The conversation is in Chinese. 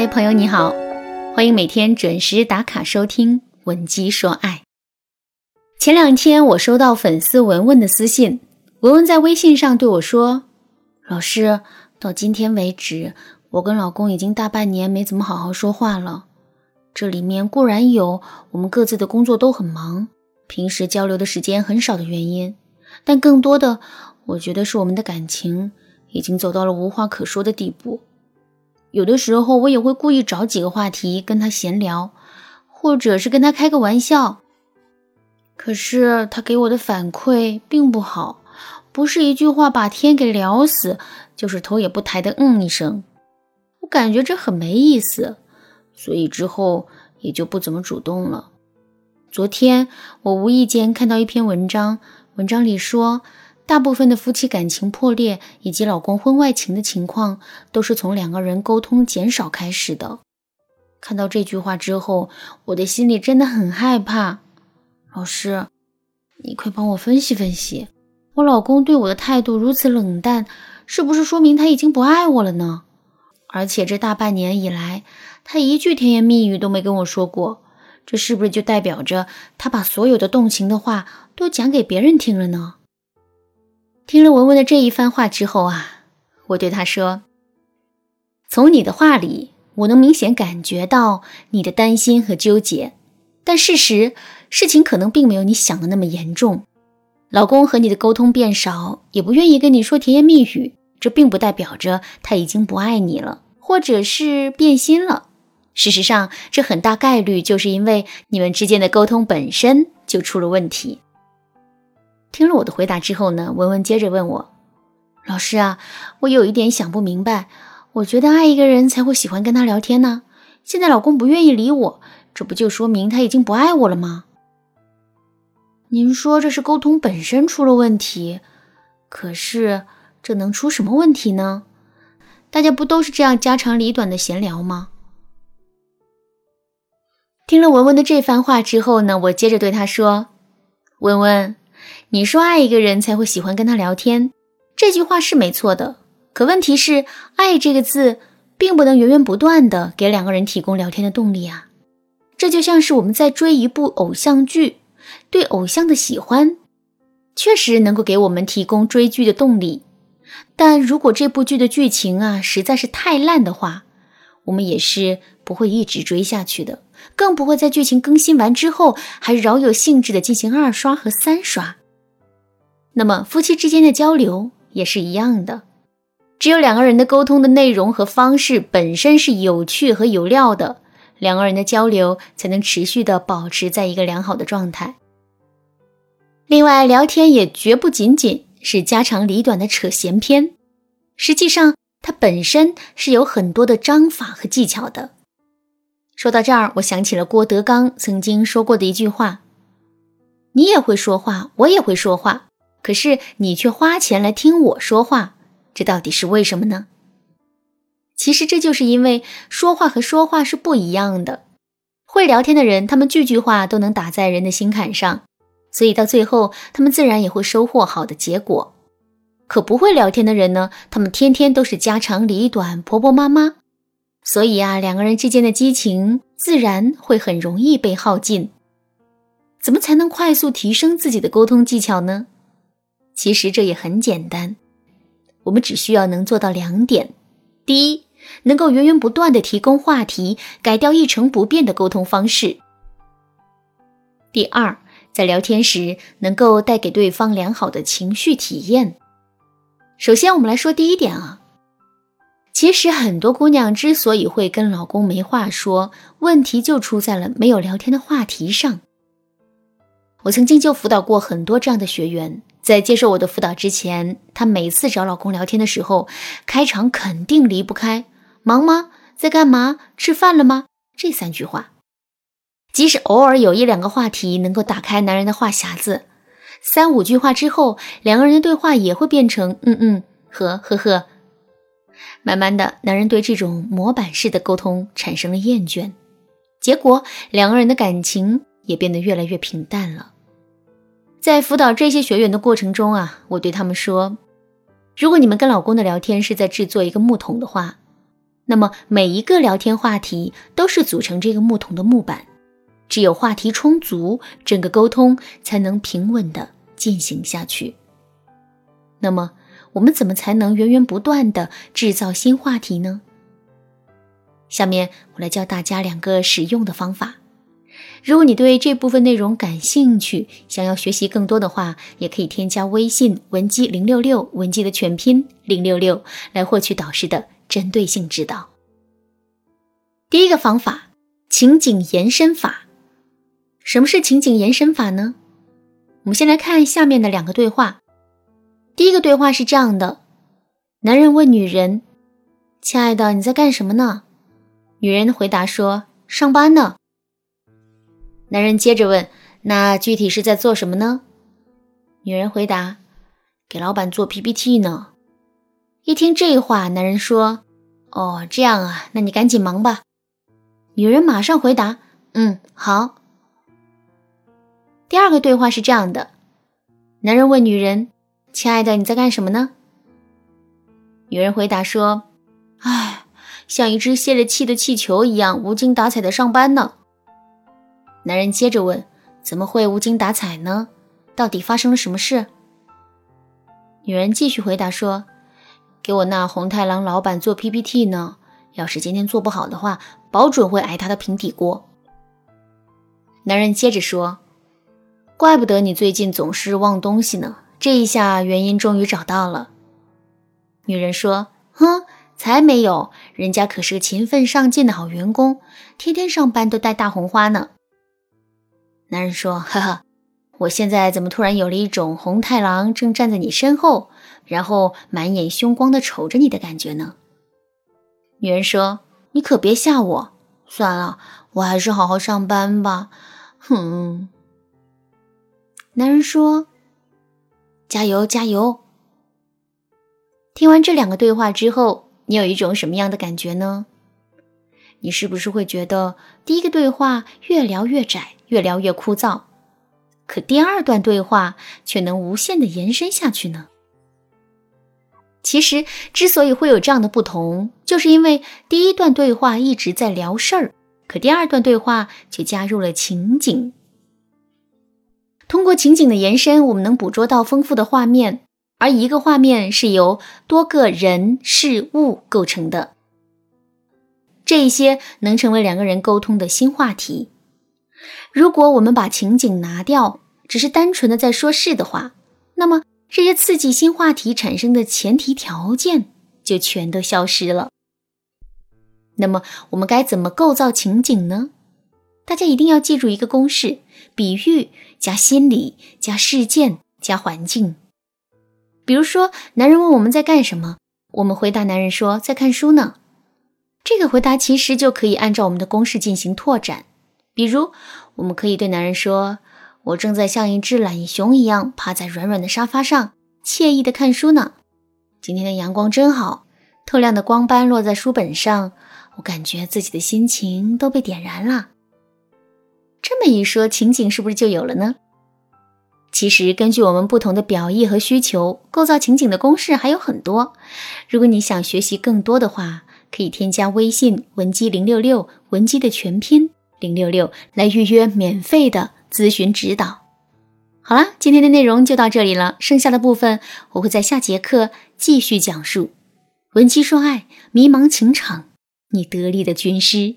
嗨，朋友你好，欢迎每天准时打卡收听《文姬说爱》。前两天我收到粉丝文文的私信，文文在微信上对我说：“老师，到今天为止，我跟老公已经大半年没怎么好好说话了。这里面固然有我们各自的工作都很忙，平时交流的时间很少的原因，但更多的，我觉得是我们的感情已经走到了无话可说的地步。”有的时候，我也会故意找几个话题跟他闲聊，或者是跟他开个玩笑。可是他给我的反馈并不好，不是一句话把天给聊死，就是头也不抬的嗯一声。我感觉这很没意思，所以之后也就不怎么主动了。昨天我无意间看到一篇文章，文章里说。大部分的夫妻感情破裂以及老公婚外情的情况，都是从两个人沟通减少开始的。看到这句话之后，我的心里真的很害怕。老师，你快帮我分析分析，我老公对我的态度如此冷淡，是不是说明他已经不爱我了呢？而且这大半年以来，他一句甜言蜜语都没跟我说过，这是不是就代表着他把所有的动情的话都讲给别人听了呢？听了文文的这一番话之后啊，我对他说：“从你的话里，我能明显感觉到你的担心和纠结。但事实，事情可能并没有你想的那么严重。老公和你的沟通变少，也不愿意跟你说甜言蜜语，这并不代表着他已经不爱你了，或者是变心了。事实上，这很大概率就是因为你们之间的沟通本身就出了问题。”听了我的回答之后呢，文文接着问我：“老师啊，我有一点想不明白。我觉得爱一个人才会喜欢跟他聊天呢。现在老公不愿意理我，这不就说明他已经不爱我了吗？您说这是沟通本身出了问题，可是这能出什么问题呢？大家不都是这样家长里短的闲聊吗？”听了文文的这番话之后呢，我接着对他说：“文文。”你说爱一个人才会喜欢跟他聊天，这句话是没错的。可问题是，爱这个字并不能源源不断的给两个人提供聊天的动力啊。这就像是我们在追一部偶像剧，对偶像的喜欢确实能够给我们提供追剧的动力。但如果这部剧的剧情啊实在是太烂的话，我们也是不会一直追下去的，更不会在剧情更新完之后还饶有兴致的进行二刷和三刷。那么，夫妻之间的交流也是一样的。只有两个人的沟通的内容和方式本身是有趣和有料的，两个人的交流才能持续的保持在一个良好的状态。另外，聊天也绝不仅仅是家长里短的扯闲篇，实际上它本身是有很多的章法和技巧的。说到这儿，我想起了郭德纲曾经说过的一句话：“你也会说话，我也会说话。”可是你却花钱来听我说话，这到底是为什么呢？其实这就是因为说话和说话是不一样的。会聊天的人，他们句句话都能打在人的心坎上，所以到最后他们自然也会收获好的结果。可不会聊天的人呢，他们天天都是家长里短、婆婆妈妈，所以啊，两个人之间的激情自然会很容易被耗尽。怎么才能快速提升自己的沟通技巧呢？其实这也很简单，我们只需要能做到两点：第一，能够源源不断的提供话题，改掉一成不变的沟通方式；第二，在聊天时能够带给对方良好的情绪体验。首先，我们来说第一点啊，其实很多姑娘之所以会跟老公没话说，问题就出在了没有聊天的话题上。我曾经就辅导过很多这样的学员。在接受我的辅导之前，她每次找老公聊天的时候，开场肯定离不开“忙吗？在干嘛？吃饭了吗？”这三句话。即使偶尔有一两个话题能够打开男人的话匣子，三五句话之后，两个人的对话也会变成“嗯嗯”和“呵呵”。慢慢的，男人对这种模板式的沟通产生了厌倦，结果两个人的感情也变得越来越平淡了。在辅导这些学员的过程中啊，我对他们说：“如果你们跟老公的聊天是在制作一个木桶的话，那么每一个聊天话题都是组成这个木桶的木板，只有话题充足，整个沟通才能平稳的进行下去。那么我们怎么才能源源不断的制造新话题呢？下面我来教大家两个实用的方法。如果你对这部分内容感兴趣，想要学习更多的话，也可以添加微信文姬零六六，文姬的全拼零六六，来获取导师的针对性指导。第一个方法，情景延伸法。什么是情景延伸法呢？我们先来看下面的两个对话。第一个对话是这样的：男人问女人：“亲爱的，你在干什么呢？”女人回答说：“上班呢。”男人接着问：“那具体是在做什么呢？”女人回答：“给老板做 PPT 呢。”一听这话，男人说：“哦，这样啊，那你赶紧忙吧。”女人马上回答：“嗯，好。”第二个对话是这样的：男人问女人：“亲爱的，你在干什么呢？”女人回答说：“唉，像一只泄了气的气球一样，无精打采的上班呢。”男人接着问：“怎么会无精打采呢？到底发生了什么事？”女人继续回答说：“给我那红太狼老板做 PPT 呢。要是今天做不好的话，保准会挨他的平底锅。”男人接着说：“怪不得你最近总是忘东西呢。这一下原因终于找到了。”女人说：“哼，才没有！人家可是个勤奋上进的好员工，天天上班都戴大红花呢。”男人说：“哈哈，我现在怎么突然有了一种红太狼正站在你身后，然后满眼凶光的瞅着你的感觉呢？”女人说：“你可别吓我，算了，我还是好好上班吧。”哼。男人说：“加油，加油！”听完这两个对话之后，你有一种什么样的感觉呢？你是不是会觉得第一个对话越聊越窄？越聊越枯燥，可第二段对话却能无限的延伸下去呢。其实之所以会有这样的不同，就是因为第一段对话一直在聊事儿，可第二段对话却加入了情景。通过情景的延伸，我们能捕捉到丰富的画面，而一个画面是由多个人事物构成的，这一些能成为两个人沟通的新话题。如果我们把情景拿掉，只是单纯的在说事的话，那么这些刺激新话题产生的前提条件就全都消失了。那么我们该怎么构造情景呢？大家一定要记住一个公式：比喻加心理加事件加环境。比如说，男人问我们在干什么，我们回答男人说在看书呢。这个回答其实就可以按照我们的公式进行拓展。比如，我们可以对男人说：“我正在像一只懒熊一样趴在软软的沙发上，惬意的看书呢。今天的阳光真好，透亮的光斑落在书本上，我感觉自己的心情都被点燃了。”这么一说，情景是不是就有了呢？其实，根据我们不同的表意和需求，构造情景的公式还有很多。如果你想学习更多的话，可以添加微信文姬零六六，文姬的全拼。零六六来预约免费的咨询指导。好啦，今天的内容就到这里了，剩下的部分我会在下节课继续讲述。文姬说爱，迷茫情场，你得力的军师。